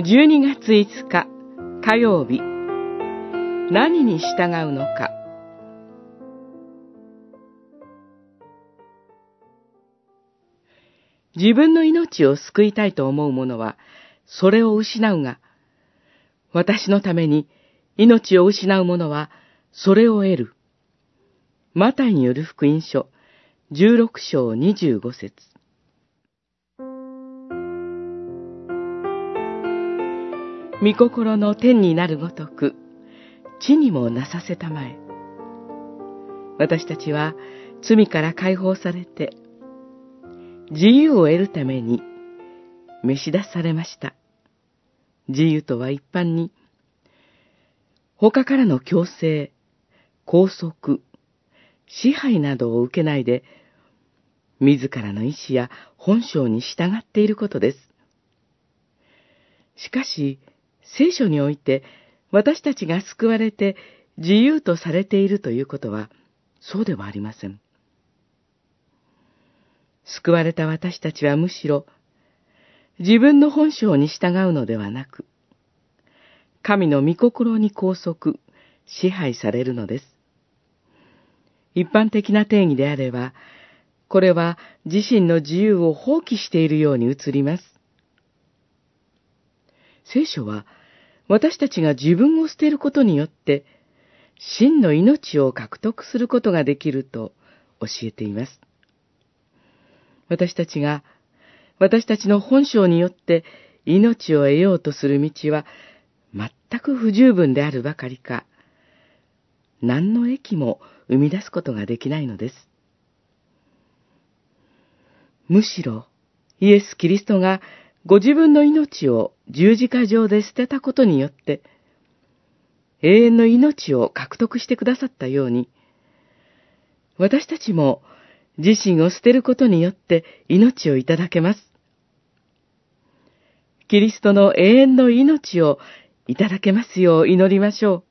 12月5日火曜日。何に従うのか。自分の命を救いたいと思う者はそれを失うが私のために命を失う者はそれを得る。マタイによる福音書16章25節。御心の天になるごとく、地にもなさせたまえ。私たちは罪から解放されて、自由を得るために召し出されました。自由とは一般に、他からの強制、拘束、支配などを受けないで、自らの意志や本性に従っていることです。しかし、聖書において私たちが救われて自由とされているということは、そうではありません。救われた私たちはむしろ、自分の本性に従うのではなく、神の御心に拘束、支配されるのです。一般的な定義であれば、これは自身の自由を放棄しているように映ります。聖書は、私たちが自分を捨てることによって、真の命を獲得することができると教えています。私たちが、私たちの本性によって命を得ようとする道は、全く不十分であるばかりか、何の益も生み出すことができないのです。むしろ、イエス・キリストがご自分の命を十字架上で捨てたことによって、永遠の命を獲得してくださったように、私たちも自身を捨てることによって命をいただけます。キリストの永遠の命をいただけますよう祈りましょう。